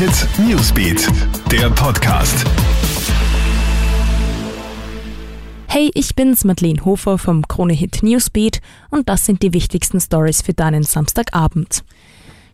Hit Newsbeat, der Podcast. Hey, ich bin's, Madeleine Hofer vom Krone Hit Newsbeat und das sind die wichtigsten Stories für deinen Samstagabend.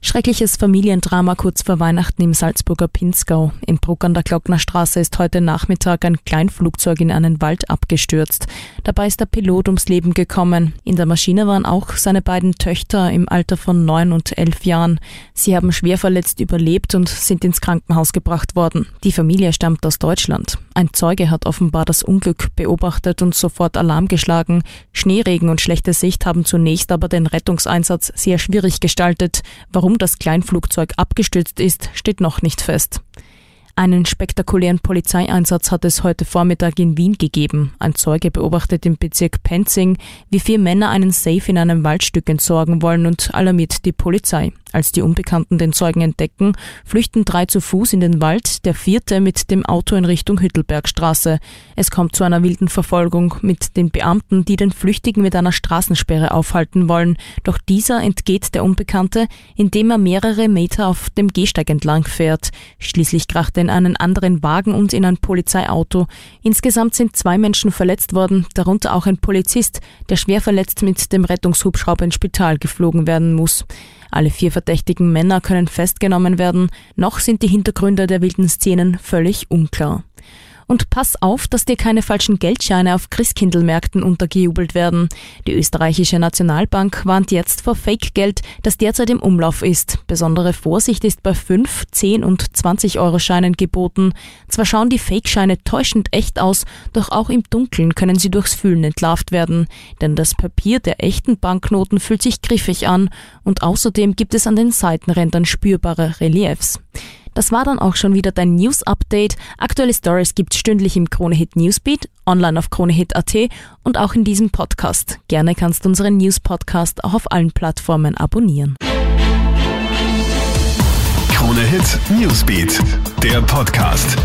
Schreckliches Familiendrama kurz vor Weihnachten im Salzburger Pinzgau. In Bruck an der Glocknerstraße ist heute Nachmittag ein Kleinflugzeug in einen Wald abgestürzt. Dabei ist der Pilot ums Leben gekommen. In der Maschine waren auch seine beiden Töchter im Alter von neun und elf Jahren. Sie haben schwer verletzt überlebt und sind ins Krankenhaus gebracht worden. Die Familie stammt aus Deutschland. Ein Zeuge hat offenbar das Unglück beobachtet und sofort Alarm geschlagen. Schneeregen und schlechte Sicht haben zunächst aber den Rettungseinsatz sehr schwierig gestaltet. Warum das Kleinflugzeug abgestürzt ist, steht noch nicht fest. Einen spektakulären Polizeieinsatz hat es heute Vormittag in Wien gegeben. Ein Zeuge beobachtet im Bezirk Penzing, wie vier Männer einen Safe in einem Waldstück entsorgen wollen und alarmiert die Polizei. Als die Unbekannten den Zeugen entdecken, flüchten drei zu Fuß in den Wald, der vierte mit dem Auto in Richtung Hüttelbergstraße. Es kommt zu einer wilden Verfolgung mit den Beamten, die den Flüchtigen mit einer Straßensperre aufhalten wollen. Doch dieser entgeht der Unbekannte, indem er mehrere Meter auf dem Gehsteig entlang fährt. Schließlich kracht er in einen anderen Wagen und in ein Polizeiauto. Insgesamt sind zwei Menschen verletzt worden, darunter auch ein Polizist, der schwer verletzt mit dem Rettungshubschrauber ins Spital geflogen werden muss. Alle vier verdächtigen Männer können festgenommen werden, noch sind die Hintergründe der wilden Szenen völlig unklar. Und pass auf, dass dir keine falschen Geldscheine auf Christkindlmärkten untergejubelt werden. Die österreichische Nationalbank warnt jetzt vor Fake-Geld, das derzeit im Umlauf ist. Besondere Vorsicht ist bei 5, 10 und 20 Euro Scheinen geboten. Zwar schauen die Fake-Scheine täuschend echt aus, doch auch im Dunkeln können sie durchs Fühlen entlarvt werden. Denn das Papier der echten Banknoten fühlt sich griffig an und außerdem gibt es an den Seitenrändern spürbare Reliefs. Das war dann auch schon wieder dein News Update. Aktuelle Stories gibt's stündlich im Kronehit Newsbeat, online auf kronehit.at und auch in diesem Podcast. Gerne kannst du unseren News Podcast auch auf allen Plattformen abonnieren. Kronehit Newsbeat, der Podcast.